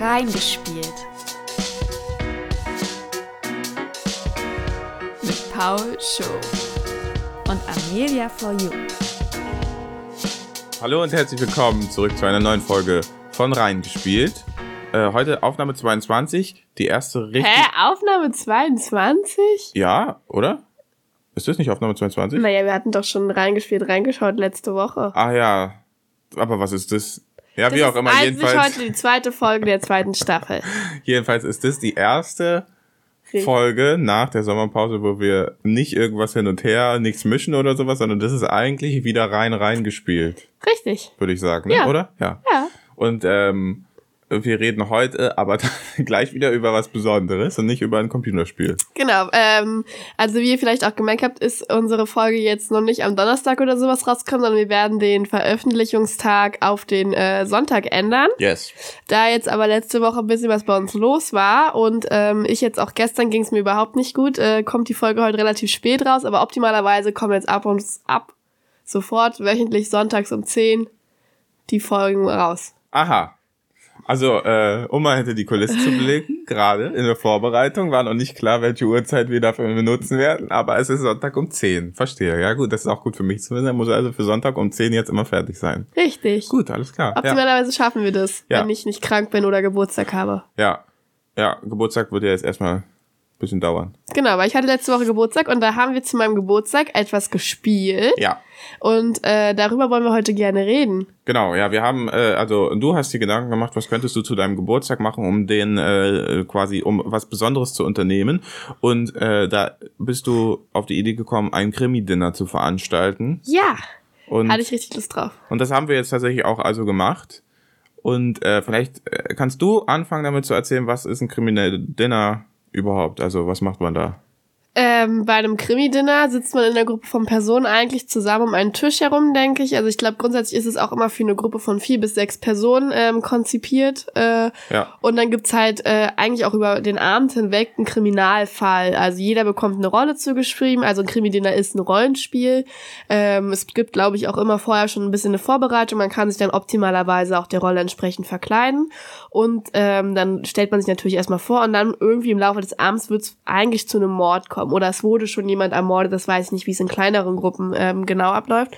Reingespielt. Mit Paul Show und Amelia for You. Hallo und herzlich willkommen zurück zu einer neuen Folge von Reingespielt. Äh, heute Aufnahme 22, die erste richtig. Hä? Aufnahme 22? Ja, oder? Ist das nicht Aufnahme 22? Naja, wir hatten doch schon reingespielt, reingeschaut letzte Woche. Ah ja. Aber was ist das? Ja, Das wie auch immer. eigentlich Jedenfalls, heute die zweite Folge der zweiten Staffel. jedenfalls ist das die erste Richtig. Folge nach der Sommerpause, wo wir nicht irgendwas hin und her, nichts mischen oder sowas, sondern das ist eigentlich wieder rein reingespielt, Richtig. würde ich sagen, ne? Ja. oder? Ja. Ja. Und ähm, wir reden heute aber gleich wieder über was Besonderes und nicht über ein Computerspiel. Genau. Ähm, also wie ihr vielleicht auch gemerkt habt, ist unsere Folge jetzt noch nicht am Donnerstag oder sowas rausgekommen, sondern wir werden den Veröffentlichungstag auf den äh, Sonntag ändern. Yes. Da jetzt aber letzte Woche ein bisschen was bei uns los war und ähm, ich jetzt auch gestern ging es mir überhaupt nicht gut, äh, kommt die Folge heute relativ spät raus, aber optimalerweise kommen jetzt ab und ab sofort wöchentlich sonntags um 10 die Folgen raus. Aha. Also, äh, um mal hinter die Kulisse zu blicken, gerade in der Vorbereitung war noch nicht klar, welche Uhrzeit wir dafür benutzen werden, aber es ist Sonntag um 10. Verstehe. Ja, gut, das ist auch gut für mich zu wissen. Er muss also für Sonntag um 10 jetzt immer fertig sein. Richtig. Gut, alles klar. Ja, Optimalerweise schaffen wir das, Ja. wenn ich nicht krank bin oder Geburtstag habe. ja. ja, Geburtstag wird ja jetzt erstmal bisschen dauern. Genau, weil ich hatte letzte Woche Geburtstag und da haben wir zu meinem Geburtstag etwas gespielt Ja. und äh, darüber wollen wir heute gerne reden. Genau, ja, wir haben, äh, also du hast dir Gedanken gemacht, was könntest du zu deinem Geburtstag machen, um den äh, quasi, um was Besonderes zu unternehmen. Und äh, da bist du auf die Idee gekommen, ein Krimi-Dinner zu veranstalten. Ja, Und, hatte ich richtig Lust drauf. und das haben wir jetzt tatsächlich auch also gemacht. Und äh, vielleicht äh, kannst du anfangen damit zu erzählen, was ist ein Krimi-Dinner überhaupt? Also was macht man da? Ähm, bei einem Krimi-Dinner sitzt man in der Gruppe von Personen eigentlich zusammen um einen Tisch herum, denke ich. Also ich glaube, grundsätzlich ist es auch immer für eine Gruppe von vier bis sechs Personen ähm, konzipiert. Äh, Ja. Und dann gibt's halt äh, eigentlich auch über den Abend hinweg einen Kriminalfall. Also jeder bekommt eine Rolle zugeschrieben. Also ein Krimi-Dinner ist ein Rollenspiel. Ähm, es gibt, glaube ich, auch immer vorher schon ein bisschen eine Vorbereitung. Man kann sich dann optimalerweise auch der Rolle entsprechend verkleiden. Und ähm, dann stellt man sich natürlich erstmal vor und dann irgendwie im Laufe des Abends wird's eigentlich zu einem Mord kommen. Oder es wurde schon jemand ermordet. Das weiß ich nicht, wie es in kleineren Gruppen ähm, genau abläuft.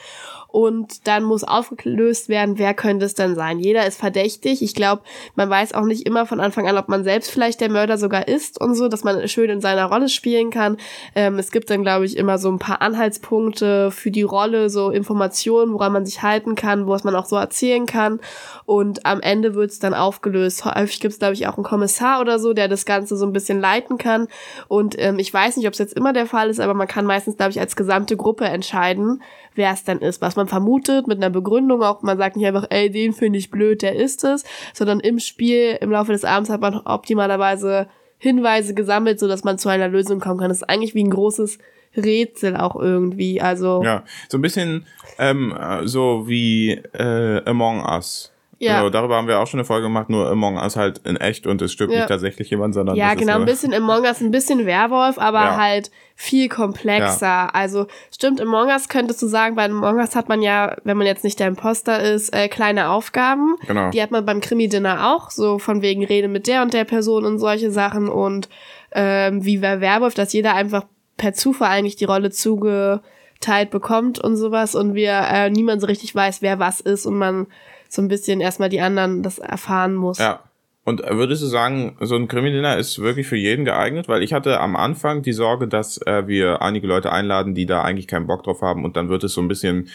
Und dann muss aufgelöst werden, wer könnte es denn sein. Jeder ist verdächtig. Ich glaube, man weiß auch nicht immer von Anfang an, ob man selbst vielleicht der Mörder sogar ist und so, dass man schön in seiner Rolle spielen kann. Ähm, es gibt dann, glaube ich, immer so ein paar Anhaltspunkte für die Rolle, so Informationen, woran man sich halten kann, was man auch so erzählen kann. Und am Ende wird es dann aufgelöst. Häufig gibt es, glaube ich, auch einen Kommissar oder so, der das Ganze so ein bisschen leiten kann. Und ähm, ich weiß nicht, ob es jetzt immer der Fall ist, aber man kann meistens, glaube ich, als gesamte Gruppe entscheiden, wer es dann ist, was man vermutet, mit einer Begründung auch. Man sagt nicht einfach, ey, den finde ich blöd, der ist es, sondern im Spiel, im Laufe des Abends hat man optimalerweise Hinweise gesammelt, so dass man zu einer Lösung kommen kann. Das ist eigentlich wie ein großes Rätsel auch irgendwie. Also Ja, so ein bisschen ähm, äh, so wie äh, Among Us. Ja. Genau, darüber haben wir auch schon eine Folge gemacht, nur Among Us halt in echt und es stirbt Ja. nicht tatsächlich jemand, sondern Ja, genau, ein bisschen Among Us, ein bisschen Werwolf, aber Ja. halt viel komplexer. Also stimmt, Among Us könntest du sagen, bei Among Us hat man ja, wenn man jetzt nicht der Imposter ist, äh, kleine Aufgaben. Genau. Die hat man beim Krimi-Dinner auch, so von wegen Rede mit der und der Person und solche Sachen und ähm, wie bei Werwolf, dass jeder einfach per Zufall eigentlich die Rolle zugeteilt bekommt und sowas und wir äh, niemand so richtig weiß, wer was ist und man so ein bisschen erstmal die anderen das erfahren muss. Ja. Und äh, würdest du sagen, so ein Krimi-Dinner ist wirklich für jeden geeignet? Weil ich hatte am Anfang die Sorge, dass äh, wir einige Leute einladen, die da eigentlich keinen Bock drauf haben und dann wird es so ein bisschen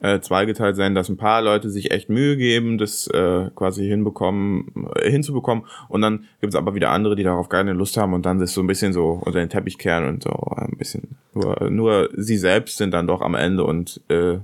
äh, zweigeteilt sein, dass ein paar Leute sich echt Mühe geben, das äh, quasi hinbekommen, äh, hinzubekommen und dann gibt es aber wieder andere, die darauf keine Lust haben und dann das so ein bisschen so unter den Teppich kehren und so ein bisschen nur, nur sie selbst sind dann doch am Ende und äh,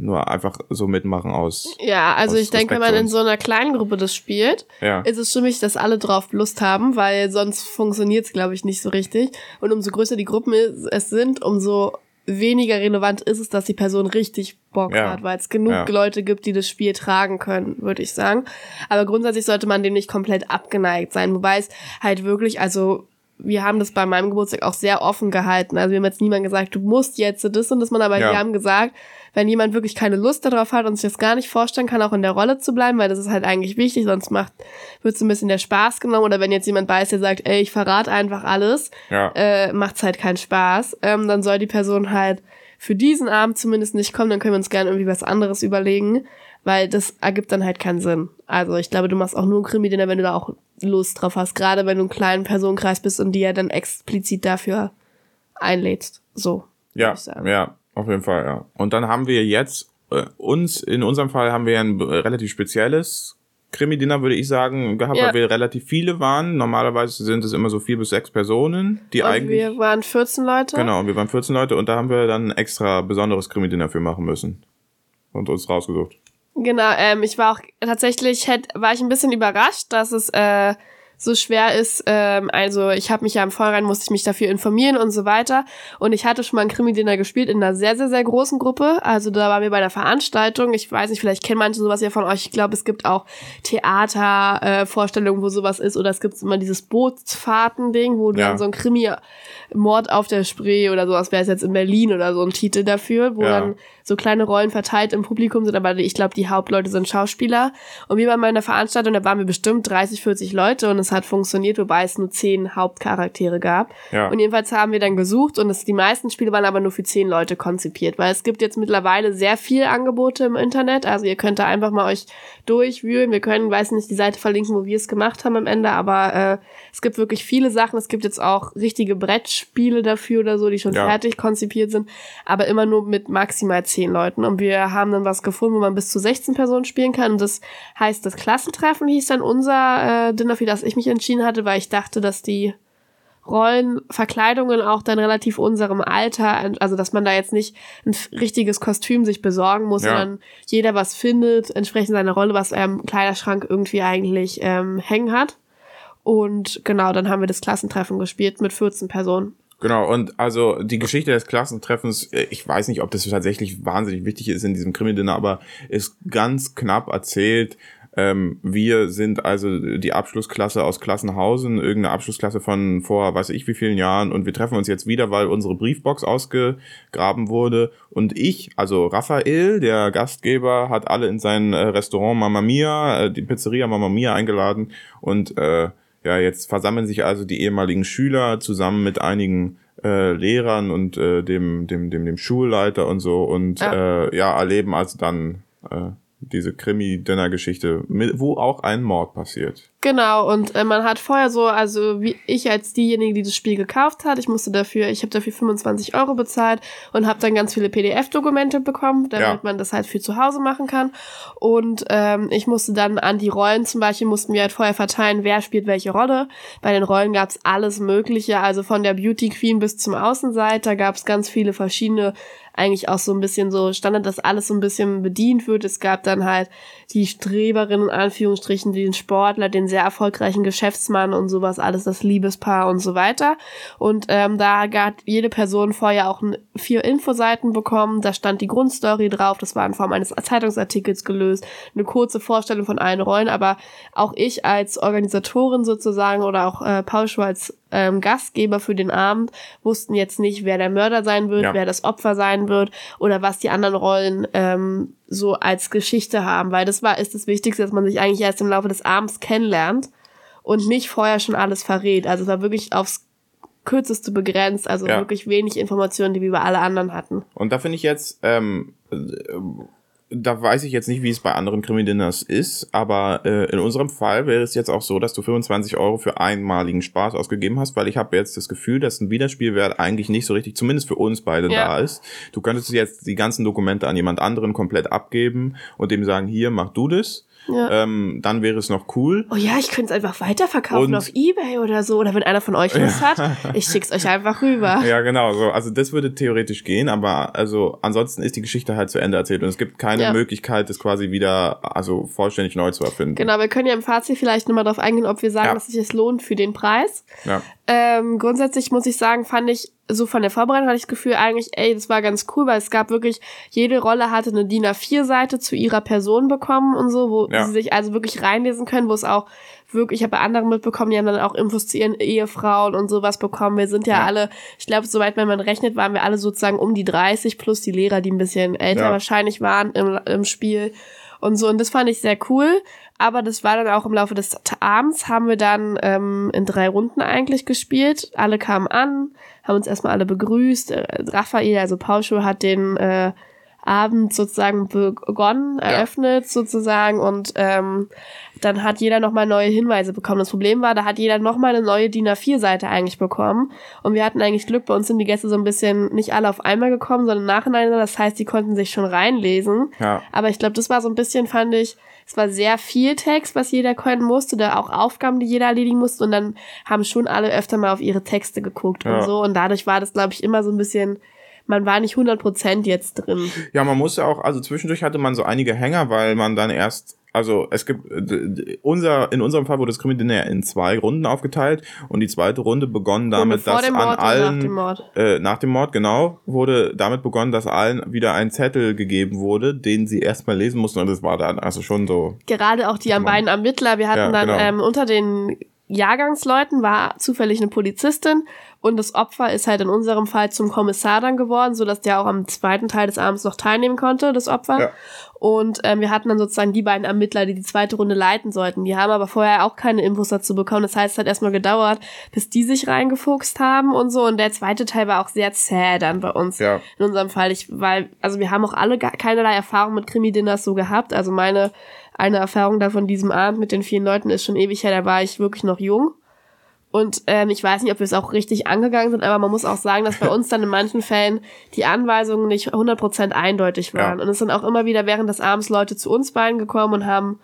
nur einfach so mitmachen aus. Ja, also Aus ich denke, wenn man für in so einer kleinen Gruppe das spielt, Ja. ist es stimmig, dass alle drauf Lust haben, weil sonst funktioniert es, glaube ich, nicht so richtig. Und umso größer die Gruppen es sind, umso weniger relevant ist es, dass die Person richtig Bock Ja. hat, weil es genug Ja. Leute gibt, die das Spiel tragen können, würde ich sagen. Aber grundsätzlich sollte man dem nicht komplett abgeneigt sein, wobei es halt wirklich, also wir haben das bei meinem Geburtstag auch sehr offen gehalten. Also wir haben jetzt niemand gesagt, du musst jetzt das und das machen, aber Ja. wir haben gesagt, wenn jemand wirklich keine Lust darauf hat und sich das gar nicht vorstellen kann, auch in der Rolle zu bleiben, weil das ist halt eigentlich wichtig, sonst macht, wird so ein bisschen der Spaß genommen. Oder wenn jetzt jemand bei ist, der sagt, ey, ich verrate einfach alles, Ja. äh, macht's halt keinen Spaß. Ähm, dann soll die Person halt für diesen Abend zumindest nicht kommen, dann können wir uns gerne irgendwie was anderes überlegen, weil das ergibt dann halt keinen Sinn. Also ich glaube, du machst auch nur ein Krimi-Dinner, wenn du da auch Lust drauf hast, gerade wenn du einen kleinen Personenkreis bist und die ja dann explizit dafür einlädst. So. Ja, würd ich sagen. ja, auf jeden Fall, ja. Und dann haben wir jetzt äh, uns, in unserem Fall haben wir ein äh, relativ spezielles Krimi-Dinner, würde ich sagen, gehabt, Ja. weil wir relativ viele waren. Normalerweise sind es immer so vier bis sechs Personen, die Und eigentlich. wir waren 14 Leute. Genau, wir waren 14 Leute und da haben wir dann ein extra besonderes Krimi-Dinner für machen müssen. Und uns rausgesucht. Genau, ähm, ich war auch tatsächlich, hätt, war ich ein bisschen überrascht, dass es äh, so schwer ist. Ähm, also ich habe mich ja im Vorhinein, musste ich mich dafür informieren und so weiter. Und ich hatte schon mal ein Krimi-Dinner gespielt in einer sehr, sehr, sehr großen Gruppe. Also da waren wir bei einer Veranstaltung. Ich weiß nicht, vielleicht kennen manche sowas ja von euch. Ich glaube, es gibt auch Theatervorstellungen, äh, wo sowas ist. Oder es gibt immer dieses Bootsfahrten-Ding, wo Ja. dann so ein Krimi Mord auf der Spree oder sowas wäre es jetzt in Berlin oder so ein Titel dafür, wo Ja. dann so kleine Rollen verteilt im Publikum sind, aber ich glaube, die Hauptleute sind Schauspieler. Und wir waren bei einer Veranstaltung, da waren wir bestimmt 30, 40 Leute und es hat funktioniert, wobei es nur 10 Hauptcharaktere gab. Ja. Und jedenfalls haben wir dann gesucht und es, die meisten Spiele waren aber nur für 10 Leute konzipiert, weil es gibt jetzt mittlerweile sehr viel Angebote im Internet. Also ihr könnt da einfach mal euch durchwühlen. Wir können, weiß nicht, die Seite verlinken, wo wir es gemacht haben am Ende, aber äh, es gibt wirklich viele Sachen. Es gibt jetzt auch richtige Brettspiele dafür oder so, die schon Ja. fertig konzipiert sind, aber immer nur mit maximal 10 Leuten. Und wir haben dann was gefunden, wo man bis zu 16 Personen spielen kann. Und das heißt, das Klassentreffen hieß dann unser äh, Dinner, für das ich mich entschieden hatte, weil ich dachte, dass die Rollenverkleidungen auch dann relativ unserem Alter, also dass man da jetzt nicht ein richtiges Kostüm sich besorgen muss, Ja. sondern jeder was findet, entsprechend seiner Rolle, was er im Kleiderschrank irgendwie eigentlich ähm, hängen hat. Und genau, dann haben wir das Klassentreffen gespielt mit 14 Personen. Genau, und also die Geschichte des Klassentreffens, äh, ich weiß nicht, ob das tatsächlich wahnsinnig wichtig ist in diesem Krimi-Dinner, aber ist ganz knapp erzählt. Ähm, wir sind also die Abschlussklasse aus Klassenhausen, irgendeine Abschlussklasse von vor weiß ich wie vielen Jahren und wir treffen uns jetzt wieder, weil unsere Briefbox ausgegraben wurde und ich, also Raphael, der Gastgeber, hat alle in sein äh, Restaurant Mamma Mia, äh, die Pizzeria Mamma Mia eingeladen und äh, ja, jetzt versammeln sich also die ehemaligen Schüler zusammen mit einigen äh, Lehrern und äh, dem, dem, dem, dem Schulleiter und so und Ja. ja, äh, ja erleben also dann äh, diese Krimi-Dinner-Geschichte, wo auch ein Mord passiert. Genau, und äh, man hat vorher so, also wie ich als diejenige, die das Spiel gekauft hat, ich musste dafür, ich habe dafür 25 Euro bezahlt und habe dann ganz viele PDF-Dokumente bekommen, damit Ja. man das halt für zu Hause machen kann. Und ähm, ich musste dann an die Rollen zum Beispiel, mussten wir halt vorher verteilen, wer spielt welche Rolle. Bei den Rollen gab's alles Mögliche, also von der Beauty Queen bis zum Außenseiter gab's ganz viele verschiedene eigentlich auch so ein bisschen so Standard, dass alles so ein bisschen bedient wird. Es gab dann halt die Streberin, in Anführungsstrichen, den Sportler, den sehr erfolgreichen Geschäftsmann und sowas, alles das Liebespaar und so weiter. Und ähm, da hat jede Person vorher auch vier Infoseiten bekommen. Da stand die Grundstory drauf, das war in Form eines Zeitungsartikels gelöst, eine kurze Vorstellung von allen Rollen, aber auch ich als Organisatorin sozusagen oder auch äh, Paul Schur als ähm, Gastgeber für den Abend wussten jetzt nicht, wer der Mörder sein wird, Ja. wer das Opfer sein wird oder was die anderen Rollen ähm, so als Geschichte haben, weil das war ist das Wichtigste, dass man sich eigentlich erst im Laufe des Abends kennenlernt und nicht vorher schon alles verrät. Also es war wirklich aufs kürzeste begrenzt, also Ja. wirklich wenig Informationen, die wir über alle anderen hatten. Und da finde ich jetzt, ähm, äh, da weiß ich jetzt nicht, wie es bei anderen Krimi-Dinners ist, aber äh, in unserem Fall wäre es jetzt auch so, dass du 25 Euro für einmaligen Spaß ausgegeben hast, weil ich habe jetzt das Gefühl, dass ein Wiederspielwert eigentlich nicht so richtig, zumindest für uns beide Ja. da ist. Du könntest jetzt die ganzen Dokumente an jemand anderen komplett abgeben und dem sagen, hier, mach du das. Ja. Ähm, dann wäre es noch cool. Oh ja, ich könnte es einfach weiterverkaufen Und- auf Ebay oder so. Oder wenn einer von euch Lust hat, ich schick's euch einfach rüber. Ja, genau. So. Also das würde theoretisch gehen, aber also ansonsten ist die Geschichte halt zu Ende erzählt und es gibt keine Ja. Möglichkeit, das quasi wieder also vollständig neu zu erfinden. Genau, wir können ja im Fazit vielleicht nochmal darauf eingehen, ob wir sagen, Ja. dass sich es lohnt für den Preis. Ja. Ähm, grundsätzlich muss ich sagen, fand ich so von der Vorbereitung hatte ich das Gefühl eigentlich, ey, das war ganz cool, weil es gab wirklich, jede Rolle hatte eine DIN A4-Seite zu ihrer Person bekommen und so, wo Ja. sie sich also wirklich reinlesen können, wo es auch wirklich, ich habe bei anderen mitbekommen, die haben dann auch Infos zu ihren Ehefrauen und sowas bekommen. Wir sind ja, Ja. alle, ich glaube, soweit wenn man rechnet, waren wir alle sozusagen um die 30 plus die Lehrer, die ein bisschen älter Ja. wahrscheinlich waren im, im Spiel und so. Und das fand ich sehr cool. Aber das war dann auch im Laufe des Abends, haben wir dann ähm, in drei Runden eigentlich gespielt. Alle kamen an, haben uns erstmal alle begrüßt. Äh, Raphael, also Pauscho, hat den äh, Abend sozusagen begonnen, eröffnet sozusagen und ähm, dann hat jeder nochmal neue Hinweise bekommen. Das Problem war, da hat jeder nochmal eine neue DIN A4-Seite eigentlich bekommen und wir hatten eigentlich Glück, bei uns sind die Gäste so ein bisschen nicht alle auf einmal gekommen, sondern nacheinander, das heißt, die konnten sich schon reinlesen. Ja. Aber ich glaube, das war so ein bisschen, fand ich, es war sehr viel Text, was jeder können musste, da auch Aufgaben, die jeder erledigen musste und dann haben schon alle öfter mal auf ihre Texte geguckt Ja. und so und dadurch war das, glaube ich, immer so ein bisschen, man war nicht 100% jetzt drin. Ja, man musste auch, also zwischendurch hatte man so einige Hänger, weil man dann erst, also es gibt, äh, unser, in unserem Fall wurde das Krimi-Dinner in zwei Runden aufgeteilt und die zweite Runde begonnen damit, dass dem an allen, nach dem Mord. Äh, nach dem Mord, genau, wurde damit begonnen, dass allen wieder ein Zettel gegeben wurde, den sie erstmal lesen mussten und das war dann also schon so, Gerade auch die beiden Ermittler, wir hatten Ja, dann genau. ähm, unter den Jahrgangsleuten war zufällig eine Polizistin und das Opfer ist halt in unserem Fall zum Kommissar dann geworden, so dass der auch am zweiten Teil des Abends noch teilnehmen konnte, das Opfer. Ja. Und ähm, wir hatten dann sozusagen die beiden Ermittler, die die zweite Runde leiten sollten. Die haben aber vorher auch keine Infos dazu bekommen. Das heißt, es hat erstmal gedauert, bis die sich reingefuchst haben und so. Und der zweite Teil war auch sehr zäh dann bei uns. ja, In unserem Fall, ich, weil, also wir haben auch alle keinerlei Erfahrung mit Krimi-Dinners so gehabt. Also meine, eine Erfahrung da von diesem Abend mit den vielen Leuten ist schon ewig her, da war ich wirklich noch jung. Und ähm, ich weiß nicht, ob wir es auch richtig angegangen sind, aber man muss auch sagen, dass bei uns dann in manchen Fällen die Anweisungen nicht 100% eindeutig waren. Ja. Und es sind auch immer wieder während des Abends Leute zu uns beiden gekommen und haben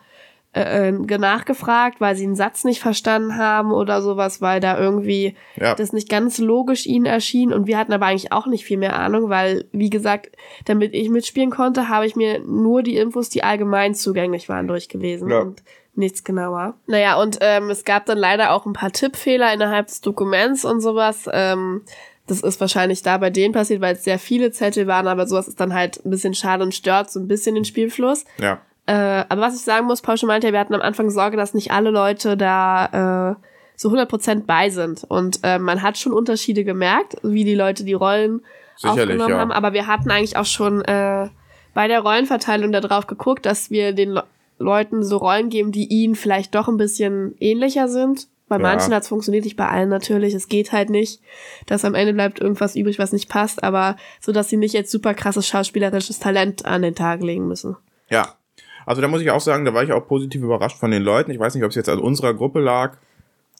äh, äh, nachgefragt, weil sie einen Satz nicht verstanden haben oder sowas, weil da irgendwie ja, das nicht ganz logisch ihnen erschien und wir hatten aber eigentlich auch nicht viel mehr Ahnung, weil, wie gesagt, damit ich mitspielen konnte, habe ich mir nur die Infos, die allgemein zugänglich waren, durchgelesen Ja. und nichts genauer. Naja, und ähm, es gab dann leider auch ein paar Tippfehler innerhalb des Dokuments und sowas. Ähm, das ist wahrscheinlich da bei denen passiert, weil es sehr viele Zettel waren, aber sowas ist dann halt ein bisschen schade und stört so ein bisschen den Spielfluss. ja, Äh, aber was ich sagen muss, Paul schon meinte, wir hatten am Anfang Sorge, dass nicht alle Leute da äh, so 100% bei sind. Und äh, man hat schon Unterschiede gemerkt, wie die Leute die Rollen Sicherlich, aufgenommen ja. haben. Aber wir hatten eigentlich auch schon äh, bei der Rollenverteilung darauf geguckt, dass wir den Le Leuten so Rollen geben, die ihnen vielleicht doch ein bisschen ähnlicher sind. Bei Ja. manchen hat's funktioniert, nicht bei allen natürlich. Es geht halt nicht, dass am Ende bleibt irgendwas übrig, was nicht passt, aber so, dass sie nicht jetzt super krasses schauspielerisches Talent an den Tag legen müssen. ja. Also da muss ich auch sagen, da war ich auch positiv überrascht von den Leuten. Ich weiß nicht, ob es jetzt an unserer Gruppe lag,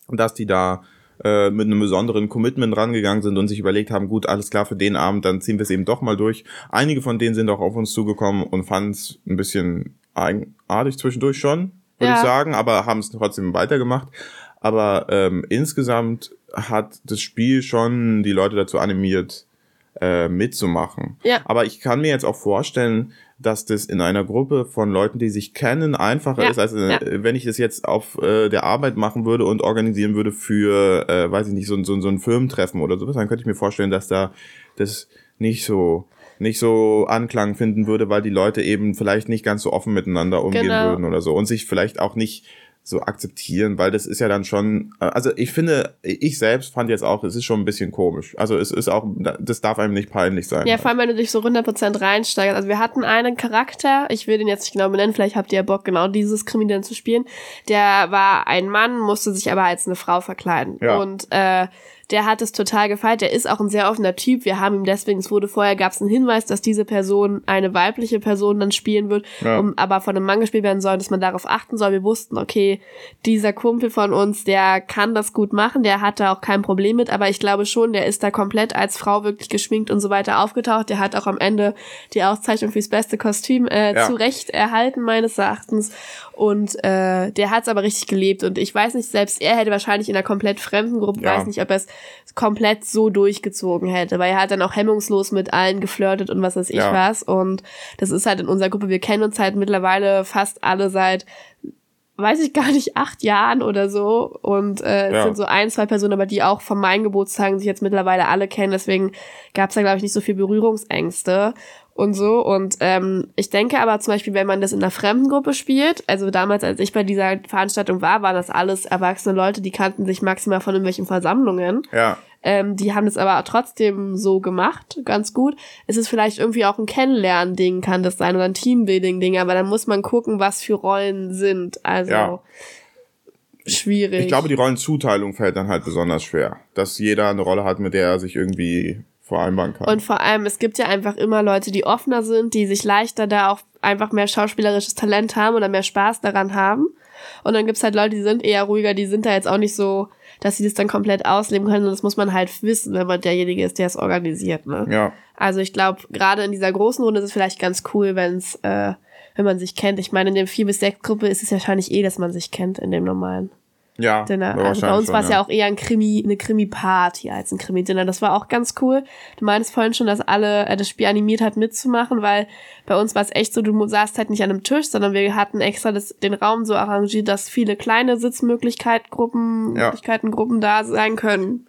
dass die da äh, mit einem besonderen Commitment rangegangen sind und sich überlegt haben, gut, alles klar für den Abend, dann ziehen wir es eben doch mal durch. Einige von denen sind auch auf uns zugekommen und fanden es ein bisschen eigenartig zwischendurch schon, würde Ja. ich sagen, aber haben es trotzdem weitergemacht. Aber ähm, insgesamt hat das Spiel schon die Leute dazu animiert, äh, mitzumachen. Ja. Aber ich kann mir jetzt auch vorstellen, dass das in einer Gruppe von Leuten, die sich kennen, einfacher Ja, ist, als äh, ja. wenn ich das jetzt auf äh, der Arbeit machen würde und organisieren würde für, äh, weiß ich nicht, so, ein- so, so ein Firmentreffen oder sowas, dann könnte ich mir vorstellen, dass da das nicht so nicht so Anklang finden würde, weil die Leute eben vielleicht nicht ganz so offen miteinander umgehen Genau. würden oder so und sich vielleicht auch nicht so akzeptieren, weil das ist ja dann schon, äh, also ich finde, ich selbst fand jetzt auch, es ist schon ein bisschen komisch. Also es ist auch, das darf einem nicht peinlich sein. Ja, vor allem, wenn du dich so 100% reinsteigerst. Also wir hatten einen Charakter, ich will den jetzt nicht genau benennen, vielleicht habt ihr ja Bock, genau dieses Krimi dann zu spielen. Der war ein Mann, musste sich aber als eine Frau verkleiden. Ja. Und äh, der hat es total gefeiert. Der ist auch ein sehr offener Typ. Wir haben ihm deswegen, es wurde vorher, gab es einen Hinweis, dass diese Person eine weibliche Person dann spielen wird, Ja. um, aber von einem Mann gespielt werden soll, dass man darauf achten soll. Wir wussten, okay, dieser Kumpel von uns, der kann das gut machen, der hat da auch kein Problem mit, aber ich glaube schon, der ist da komplett als Frau wirklich geschminkt und so weiter aufgetaucht. Der hat auch am Ende die Auszeichnung fürs beste Kostüm äh, Ja. zu Recht erhalten, meines Erachtens. Und äh, der hat es aber richtig gelebt. Und ich weiß nicht, selbst er hätte wahrscheinlich in einer komplett fremden Gruppe, Ja. weiß nicht, ob er es komplett so durchgezogen hätte, weil er hat dann auch hemmungslos mit allen geflirtet und was weiß ich Ja. was. Und das ist halt in unserer Gruppe, wir kennen uns halt mittlerweile fast alle seit weiß ich gar nicht, acht Jahren oder so. Und äh, es Ja. sind so ein, zwei Personen, aber die auch von meinen Geburtstagen sich jetzt mittlerweile alle kennen. Deswegen gab es da, glaube ich, nicht so viel Berührungsängste und so. Und ähm, ich denke aber zum Beispiel, wenn man das in einer fremden Gruppe spielt, also damals, als ich bei dieser Veranstaltung war, waren das alles erwachsene Leute, die kannten sich maximal von irgendwelchen Versammlungen. Ja, Ähm, die haben das aber trotzdem so gemacht, ganz gut. Es ist vielleicht irgendwie auch ein Kennenlernen-Ding, kann das sein, oder ein Teambuilding-Ding, aber dann muss man gucken, was für Rollen sind. Also Ja. schwierig. ich glaube, die Rollenzuteilung fällt dann halt besonders schwer. Dass jeder eine Rolle hat, mit der er sich irgendwie vereinbaren kann. Und vor allem, es gibt ja einfach immer Leute, die offener sind, die sich leichter da auch einfach mehr schauspielerisches Talent haben oder mehr Spaß daran haben. Und dann gibt's halt Leute, die sind eher ruhiger, die sind da jetzt auch nicht so, dass sie das dann komplett ausleben können. Und das muss man halt wissen, wenn man derjenige ist, der es organisiert. Ne? ja, Also ich glaube, gerade in dieser großen Runde ist es vielleicht ganz cool, wenn's, äh, wenn man sich kennt. Ich meine, in dem 4 bis 6 Gruppe ist es ja wahrscheinlich eh, dass man sich kennt in dem normalen. Ja. Dinner. Also bei uns war es ja. auch eher ein Krimi, eine Krimi-Party als ein Krimi-Dinner. Das war auch ganz cool. Du meinst vorhin schon, dass alle äh, das Spiel animiert hat mitzumachen, weil bei uns war es echt so, du saßt halt nicht an einem Tisch, sondern wir hatten extra das, den Raum so arrangiert, dass viele kleine Sitzmöglichkeiten, Gruppen, Ja. Möglichkeiten, Gruppen da sein können.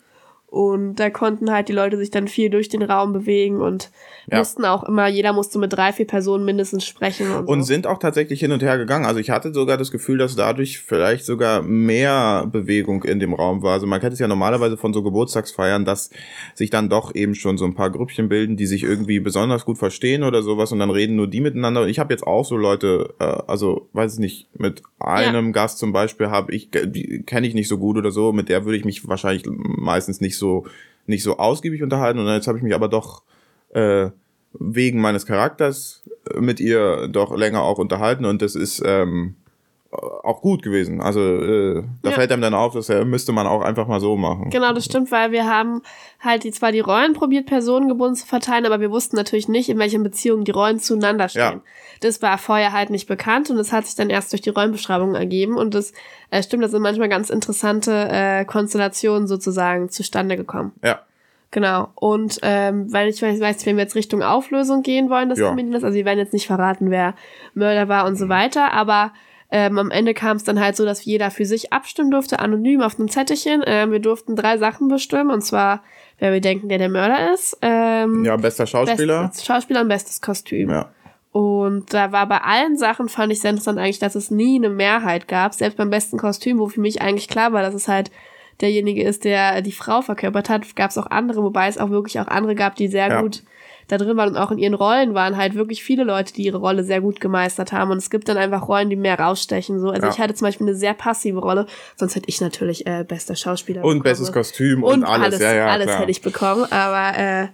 Und da konnten halt die Leute sich dann viel durch den Raum bewegen und Ja. mussten auch immer, jeder musste mit drei, vier Personen mindestens sprechen und, Und so. sind auch tatsächlich hin und her gegangen. Also ich hatte sogar das Gefühl, dass dadurch vielleicht sogar mehr Bewegung in dem Raum war. Also man kennt es ja normalerweise von so Geburtstagsfeiern, dass sich dann doch eben schon so ein paar Grüppchen bilden, die sich irgendwie besonders gut verstehen oder sowas und dann reden nur die miteinander. Und ich habe jetzt auch so Leute, äh, also weiß ich nicht, mit einem Gast zum Beispiel habe ich, die kenne ich nicht so gut oder so, mit der würde ich mich wahrscheinlich meistens nicht so nicht so ausgiebig unterhalten. Und jetzt habe ich mich aber doch äh, wegen meines Charakters äh, mit ihr doch länger auch unterhalten und das ist ähm, auch gut gewesen. Also äh, da Ja. fällt einem dann auf, dass er müsste man auch einfach mal so machen. Genau, das stimmt, weil wir haben halt die, zwar die Rollen probiert, personengebunden zu verteilen, aber wir wussten natürlich nicht, in welchen Beziehungen die Rollen zueinander stehen. Ja. Das war vorher halt nicht bekannt und das hat sich dann erst durch die Rollenbeschreibung ergeben und das äh, stimmt, da sind manchmal ganz interessante äh, Konstellationen sozusagen zustande gekommen. Ja, Genau. Und ähm, weil ich weiß, wenn wir jetzt Richtung Auflösung gehen wollen, das Ja. Also wir werden jetzt nicht verraten, wer Mörder war und so weiter, aber ähm, am Ende kam es dann halt so, dass jeder für sich abstimmen durfte, anonym auf einem Zettelchen. Ähm, wir durften drei Sachen bestimmen, und zwar, wer wir denken, der der Mörder ist. Ähm, ja bester Schauspieler. Bestes Schauspieler und bestes Kostüm. Ja. Und da war bei allen Sachen, fand ich sehr interessant eigentlich, dass es nie eine Mehrheit gab. Selbst beim besten Kostüm, wo für mich eigentlich klar war, dass es halt derjenige ist, der die Frau verkörpert hat, gab es auch andere, wobei es auch wirklich auch andere gab, die sehr Ja. gut da drin waren und auch in ihren Rollen waren halt wirklich viele Leute, die ihre Rolle sehr gut gemeistert haben. Und es gibt dann einfach Rollen, die mehr rausstechen. So. Also Ja. ich hatte zum Beispiel eine sehr passive Rolle, sonst hätte ich natürlich äh, bester Schauspieler Und bekommen. bestes Kostüm und, alles. Ja, ja, alles klar. hätte ich bekommen, aber äh,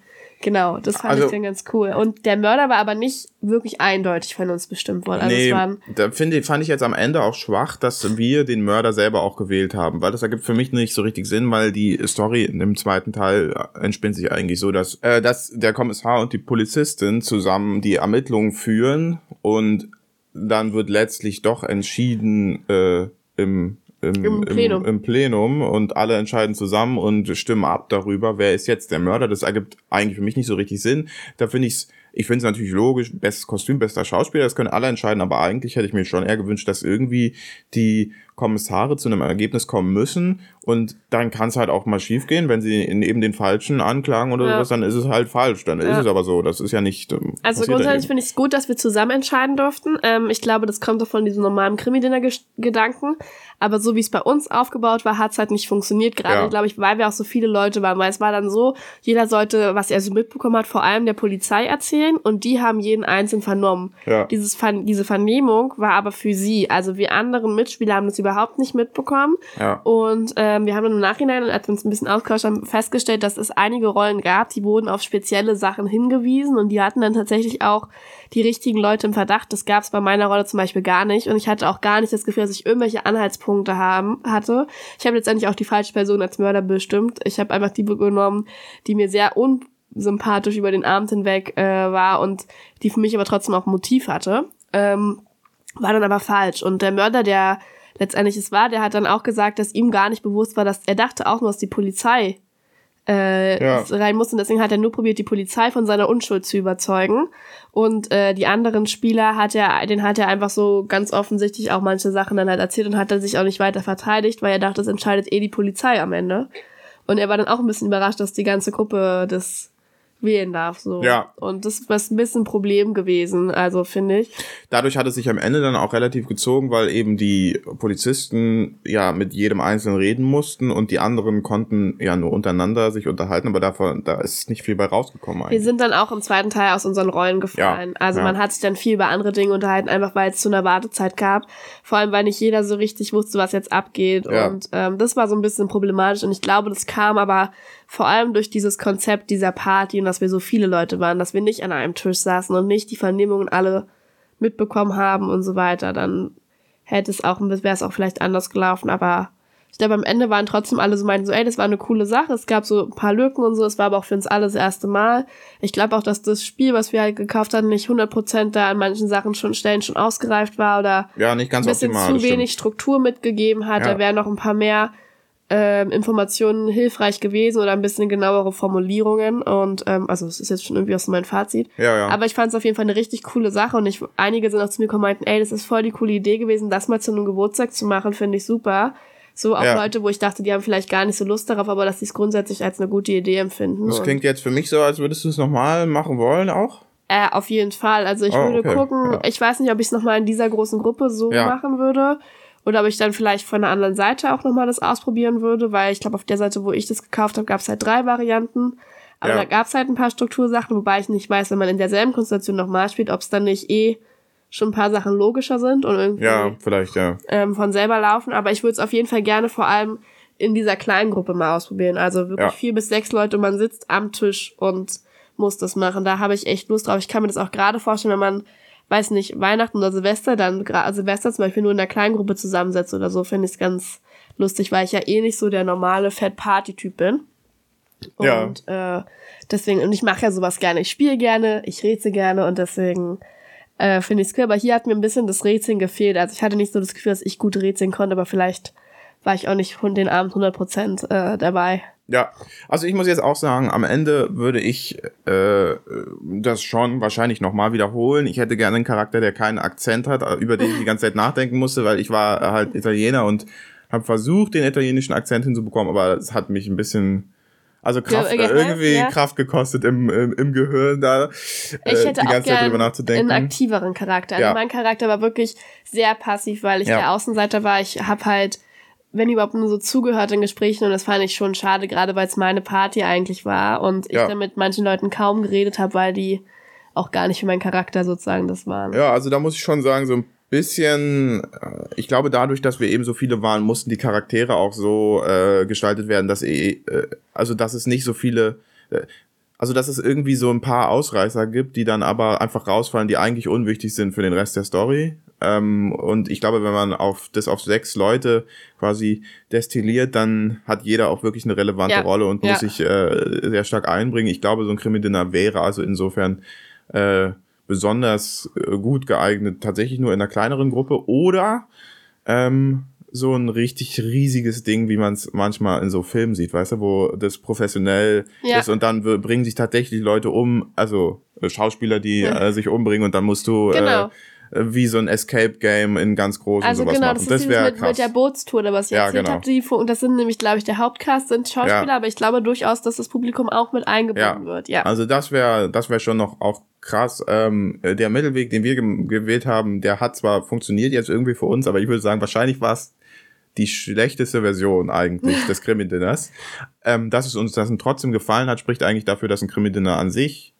genau, das fand Also- ich dann ganz cool. Und der Mörder war aber nicht wirklich eindeutig von uns bestimmt worden. Also nee, es waren, da finde, fand ich jetzt am Ende auch schwach, dass wir den Mörder selber auch gewählt haben, weil das ergibt für mich nicht so richtig Sinn, weil die Story in dem zweiten Teil entspinnt sich eigentlich so, dass, äh, dass der Kommissar und die Polizistin zusammen die Ermittlungen führen und dann wird letztlich doch entschieden äh, im im, Im Plenum. Im, im Plenum und alle entscheiden zusammen und stimmen ab darüber, wer ist jetzt der Mörder. Das ergibt eigentlich für mich nicht so richtig Sinn. Da finde ich's, ich finde es natürlich logisch, bestes Kostüm, bester Schauspieler, das können alle entscheiden, aber eigentlich hätte ich mir schon eher gewünscht, dass irgendwie die Kommissare zu einem Ergebnis kommen müssen und dann kann es halt auch mal schiefgehen, wenn sie in eben den Falschen anklagen oder Ja. sowas, dann ist es halt falsch, dann ist Ja. es aber so, das ist ja nicht ähm, also grundsätzlich finde ich es gut, dass wir zusammen entscheiden durften. Ähm, ich glaube, das kommt doch von diesem normalen Krimi-Dinner-Gedanken. Aber so wie es bei uns aufgebaut war, hat es halt nicht funktioniert. Gerade, Ja. glaube ich, weil wir auch so viele Leute waren. Weil es war dann so, jeder sollte, was er so mitbekommen hat, vor allem der Polizei erzählen. Und die haben jeden einzeln vernommen. Ja. Dieses diese Vernehmung war aber für sie. Also wir anderen Mitspieler haben das überhaupt nicht mitbekommen. Ja. Und ähm, wir haben dann im Nachhinein, als wir uns ein bisschen ausgetauscht haben, festgestellt, dass es einige Rollen gab, die wurden auf spezielle Sachen hingewiesen und die hatten dann tatsächlich auch die richtigen Leute im Verdacht. Das gab es bei meiner Rolle zum Beispiel gar nicht. Und ich hatte auch gar nicht das Gefühl, dass ich irgendwelche Anhaltspunkte haben, hatte. Ich habe letztendlich auch die falsche Person als Mörder bestimmt. Ich habe einfach die genommen, die mir sehr unsympathisch über den Abend hinweg äh, war und die für mich aber trotzdem auch Motiv hatte. Ähm, war dann aber falsch. Und der Mörder, der letztendlich es war, der hat dann auch gesagt, dass ihm gar nicht bewusst war, dass er dachte auch nur, dass die Polizei äh, Ja. rein muss. Und deswegen hat er nur probiert, die Polizei von seiner Unschuld zu überzeugen. Und äh, die anderen Spieler hat er, den hat er einfach so ganz offensichtlich auch manche Sachen dann halt erzählt und hat er sich auch nicht weiter verteidigt, weil er dachte, das entscheidet eh die Polizei am Ende. Und er war dann auch ein bisschen überrascht, dass die ganze Gruppe das wählen darf. So. Ja. Und das ist ein bisschen ein Problem gewesen, also finde ich. Dadurch hat es sich am Ende dann auch relativ gezogen, weil eben die Polizisten ja mit jedem Einzelnen reden mussten und die anderen konnten ja nur untereinander sich unterhalten, aber davon, da ist nicht viel bei rausgekommen Wir eigentlich. sind dann auch im zweiten Teil aus unseren Rollen gefallen. Ja, also ja. man hat sich dann viel über andere Dinge unterhalten, einfach weil es zu einer Wartezeit gab. Vor allem, weil nicht jeder so richtig wusste, was jetzt abgeht. Ja. Und ähm, das war so ein bisschen problematisch. Und ich glaube, das kam aber vor allem durch dieses Konzept dieser Party und dass wir so viele Leute waren, dass wir nicht an einem Tisch saßen und nicht die Vernehmungen alle mitbekommen haben und so weiter. Dann hätte es auch, wäre es auch vielleicht anders gelaufen, aber ich glaube, am Ende waren trotzdem alle so meinten so, ey, das war eine coole Sache. Es gab so ein paar Lücken und so. Es war aber auch für uns alle das erste Mal. Ich glaube auch, dass das Spiel, was wir halt gekauft hatten, nicht 100% da an manchen Sachen schon, Stellen schon ausgereift war oder Ja, nicht ganz ein bisschen optimal. zu das stimmt. wenig Struktur mitgegeben hat. Ja. Da wären noch ein paar mehr ähm, Informationen hilfreich gewesen oder ein bisschen genauere Formulierungen. Und ähm, also es ist jetzt schon irgendwie aus mein Fazit. Ja, ja. Aber ich fand es auf jeden Fall eine richtig coole Sache und ich, einige sind auch zu mir gekommen und meinten, ey, das ist voll die coole Idee gewesen, das mal zu einem Geburtstag zu machen, finde ich super. So auch Ja. Leute, wo ich dachte, die haben vielleicht gar nicht so Lust darauf, aber dass sie es grundsätzlich als eine gute Idee empfinden. das klingt jetzt für mich so, als würdest du es nochmal machen wollen auch. äh, auf jeden Fall. Also ich Oh, würde okay. gucken, Ja. ich weiß nicht, ob ich es nochmal in dieser großen Gruppe so Ja. machen würde. Oder ob ich dann vielleicht von der anderen Seite auch nochmal das ausprobieren würde, weil ich glaube, auf der Seite, wo ich das gekauft habe, gab es halt drei Varianten. Aber Ja. da gab es halt ein paar Struktursachen, wobei ich nicht weiß, wenn man in derselben Konstellation nochmal spielt, ob es dann nicht eh schon ein paar Sachen logischer sind und irgendwie Ja, vielleicht, ja. ähm, von selber laufen. Aber ich würde es auf jeden Fall gerne vor allem in dieser kleinen Gruppe mal ausprobieren. Also wirklich Ja. vier bis sechs Leute, man sitzt am Tisch und muss das machen. Da habe ich echt Lust drauf. Ich kann mir das auch gerade vorstellen, wenn man, weiß nicht, Weihnachten oder Silvester, dann also Silvester zum Beispiel nur in einer kleinen Gruppe zusammensetzt oder so, finde ich es ganz lustig, weil ich ja eh nicht so der normale Fett-Party-Typ bin. Ja. Und äh, deswegen, und ich mache ja sowas gerne. Ich spiele gerne, ich rätsel gerne und deswegen äh, finde ich es cool. Aber hier hat mir ein bisschen das Rätseln gefehlt. Also ich hatte nicht so das Gefühl, dass ich gut rätseln konnte, aber vielleicht war ich auch nicht von den Abend 100% äh, dabei. Ja, also ich muss jetzt auch sagen, am Ende würde ich äh, das schon wahrscheinlich nochmal wiederholen. Ich hätte gerne einen Charakter, der keinen Akzent hat, äh, über den ich die ganze Zeit nachdenken musste, weil ich war halt Italiener und habe versucht, den italienischen Akzent hinzubekommen, aber es hat mich ein bisschen, also Kraft, Ja, äh, irgendwie ja. Kraft gekostet im, im, im Gehirn da, Ich äh, hätte die auch ganze Zeit drüber nachzudenken. einen aktiveren Charakter. Also Ja. mein Charakter war wirklich sehr passiv, weil ich der Außenseiter war. Ich habe halt, wenn überhaupt nur so zugehört in Gesprächen und das fand ich schon schade, gerade weil es meine Party eigentlich war und ich Ja. dann mit manchen Leuten kaum geredet habe, weil die auch gar nicht für meinen Charakter sozusagen das waren. Ja, also da muss ich schon sagen, so ein bisschen, äh, ich glaube, dadurch, dass wir eben so viele waren, mussten die Charaktere auch so äh, gestaltet werden, dass eh, äh, also dass es nicht so viele, äh, also dass es irgendwie so ein paar Ausreißer gibt, die dann aber einfach rausfallen, die eigentlich unwichtig sind für den Rest der Story. Ähm, und ich glaube, wenn man auf das auf sechs Leute quasi destilliert, dann hat jeder auch wirklich eine relevante Ja, Rolle und ja. muss sich äh, sehr stark einbringen. Ich glaube, so ein Krimi-Dinner wäre also insofern äh, besonders äh, gut geeignet, tatsächlich nur in einer kleineren Gruppe oder ähm, so ein richtig riesiges Ding, wie man es manchmal in so Filmen sieht, weißt du, wo das professionell Ja. ist und dann bringen sich tatsächlich Leute um, also äh, Schauspieler, die äh, sich umbringen und dann musst du Genau. äh, äh, wie so ein Escape Game in ganz groß Also und sowas genau, machen. das ist Das dieses wäre mit, krass. mit der Bootstour, was ich Ja, erzählt genau. habe. Die, Fu- das sind nämlich, glaube ich, der Hauptcast sind Schauspieler, Ja. aber ich glaube durchaus, dass das Publikum auch mit eingebunden wird. Ja. Also das wäre das wäre schon noch auch krass. Ähm, äh, der Mittelweg, den wir gewählt haben, der hat zwar funktioniert jetzt irgendwie für uns, aber ich würde sagen, wahrscheinlich war es die schlechteste Version eigentlich des Krimi-Dinners. Ähm, dass es uns das trotzdem gefallen hat, spricht eigentlich dafür, dass ein Krimi-Dinner an sich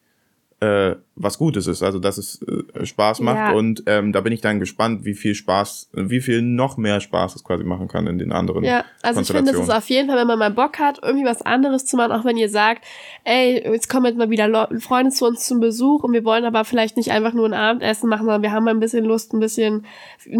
äh, was Gutes ist, also dass es äh, Spaß macht Ja. und ähm, da bin ich dann gespannt, wie viel Spaß, wie viel noch mehr Spaß es quasi machen kann in den anderen Ja, also ich finde, es ist auf jeden Fall, wenn man mal Bock hat, irgendwie was anderes zu machen, auch wenn ihr sagt, ey, jetzt kommen jetzt mal wieder Leu- Freunde zu uns zum Besuch und wir wollen aber vielleicht nicht einfach nur ein Abendessen machen, sondern wir haben mal ein bisschen Lust, ein bisschen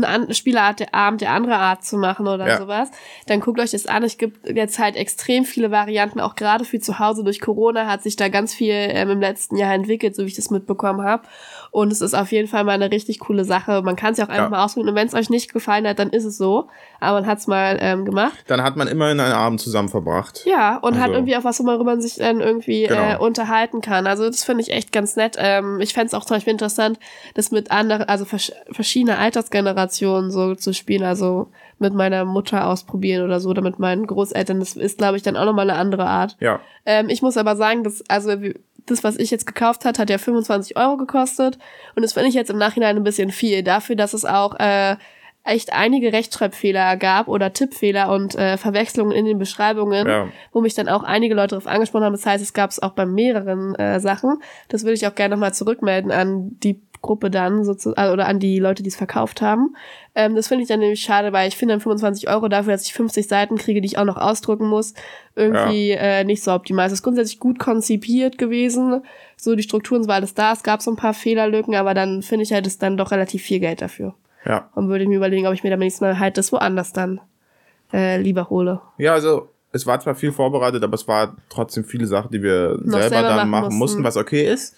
eine Spieleart der Abend der andere Art zu machen oder Ja. sowas, dann guckt euch das an. Es gibt jetzt halt extrem viele Varianten, auch gerade für zu Hause durch Corona hat sich da ganz viel ähm, im letzten Jahr entwickelt. So wie ich das mitbekommen habe. Und es ist auf jeden Fall mal eine richtig coole Sache. Man kann es ja auch einfach Ja. mal ausprobieren. Und wenn es euch nicht gefallen hat, dann ist es so. Aber man hat es mal ähm, gemacht. Dann hat man immerhin einen Abend zusammen verbracht. Ja, und hat Also- irgendwie auch was, worüber man sich dann irgendwie Genau. äh, unterhalten kann. Also das finde ich echt ganz nett. Ähm, ich fände es auch zum Beispiel interessant, das mit anderen, also vers verschiedene Altersgenerationen so zu spielen. Also mit meiner Mutter ausprobieren oder so oder mit meinen Großeltern. Das ist, glaube ich, dann auch nochmal eine andere Art. Ja. Ähm, ich muss aber sagen, dass, also das, was ich jetzt gekauft hat, hat ja 25 Euro gekostet. Und das finde ich jetzt im Nachhinein ein bisschen viel. Dafür, dass es auch äh, echt einige Rechtschreibfehler gab oder Tippfehler und äh, Verwechslungen in den Beschreibungen, Ja. wo mich dann auch einige Leute darauf angesprochen haben. Das heißt, es gab es auch bei mehreren äh, Sachen. Das würde ich auch gerne nochmal zurückmelden an die Gruppe dann sozusagen oder an die Leute, die es verkauft haben. Ähm, das finde ich dann nämlich schade, weil ich finde dann 25 Euro dafür, dass ich 50 Seiten kriege, die ich auch noch ausdrucken muss, irgendwie äh, nicht so optimal. Es ist grundsätzlich gut konzipiert gewesen. So die Strukturen war alles da. Es gab so ein paar Fehlerlücken, aber dann finde ich halt, ist dann doch relativ viel Geld dafür. Ja. Und würde mir überlegen, ob ich mir dann nächstes Mal halt das woanders dann äh, lieber hole. Ja, also es war zwar viel vorbereitet, aber es war trotzdem viele Sachen, die wir selber, selber dann machen machen mussten, mussten. was okay ist.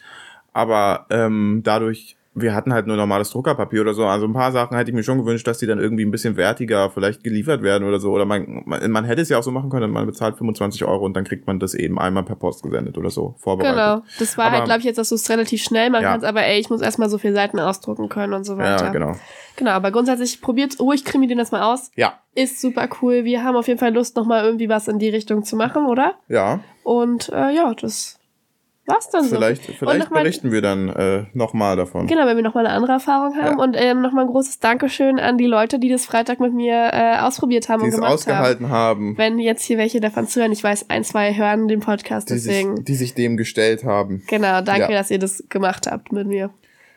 Aber ähm, dadurch, wir hatten halt nur normales Druckerpapier oder so. Also ein paar Sachen hätte ich mir schon gewünscht, dass die dann irgendwie ein bisschen wertiger vielleicht geliefert werden oder so. Oder man, man, man hätte es ja auch so machen können, man bezahlt 25 Euro und dann kriegt man das eben einmal per Post gesendet oder so, vorbereitet. Genau. Das war Aber- halt, glaube ich, jetzt, dass du es relativ schnell machen Ja. kannst, aber ey, ich muss erstmal so viele Seiten ausdrucken können und so weiter. Ja, genau. Genau, aber grundsätzlich probiert ruhig Krimi den das mal aus. Ja, Ist super cool. Wir haben auf jeden Fall Lust, nochmal irgendwie was in die Richtung zu machen, oder? ja. Und äh, ja, das war's dann Vielleicht, so. Vielleicht noch mal- berichten wir dann äh, nochmal davon. Genau, wenn wir nochmal eine andere Erfahrung haben. Ja. Und ähm, nochmal ein großes Dankeschön an die Leute, die das Freitag mit mir äh, ausprobiert haben die und es gemacht haben. ausgehalten haben, Wenn jetzt hier welche davon zuhören, ich weiß, ein, zwei hören den Podcast, die sich, deswegen. die sich dem gestellt haben. Genau, danke, Ja. dass ihr das gemacht habt mit mir.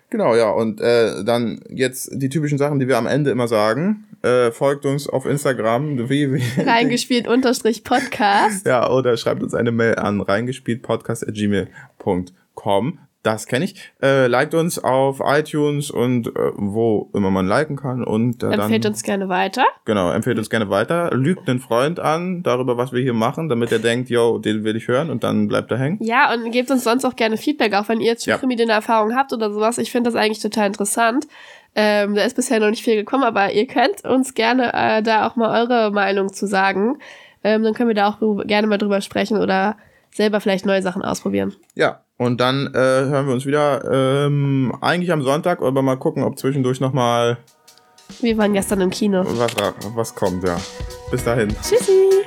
Genau, ja. Und äh, dann jetzt die typischen Sachen, die wir am Ende immer sagen. Äh, folgt uns auf Instagram, wie, wie, Reingespielt unterstrich Podcast. ja, oder schreibt uns eine Mail an reingespieltpodcast.gmail.com. Das kenne ich. Äh, liked uns auf iTunes und äh, wo immer man liken kann. Und äh, Empfehlt dann, uns gerne weiter. genau, empfehlt uns gerne weiter. Lügt einen Freund an darüber, was wir hier machen, damit er denkt, yo, den will ich hören und dann bleibt er hängen. Ja, und gebt uns sonst auch gerne Feedback, auch wenn ihr jetzt schon Ja. Krimi eine Erfahrung habt oder sowas. Ich finde das eigentlich total interessant. Ähm, da ist bisher noch nicht viel gekommen, aber ihr könnt uns gerne äh, da auch mal eure Meinung zu sagen. Ähm, dann können wir da auch gerne mal drüber sprechen oder selber vielleicht neue Sachen ausprobieren. Ja, und dann äh, hören wir uns wieder ähm, eigentlich am Sonntag, aber mal gucken, ob zwischendurch nochmal Wir waren gestern im Kino. was, was kommt, ja. Bis dahin. Tschüssi!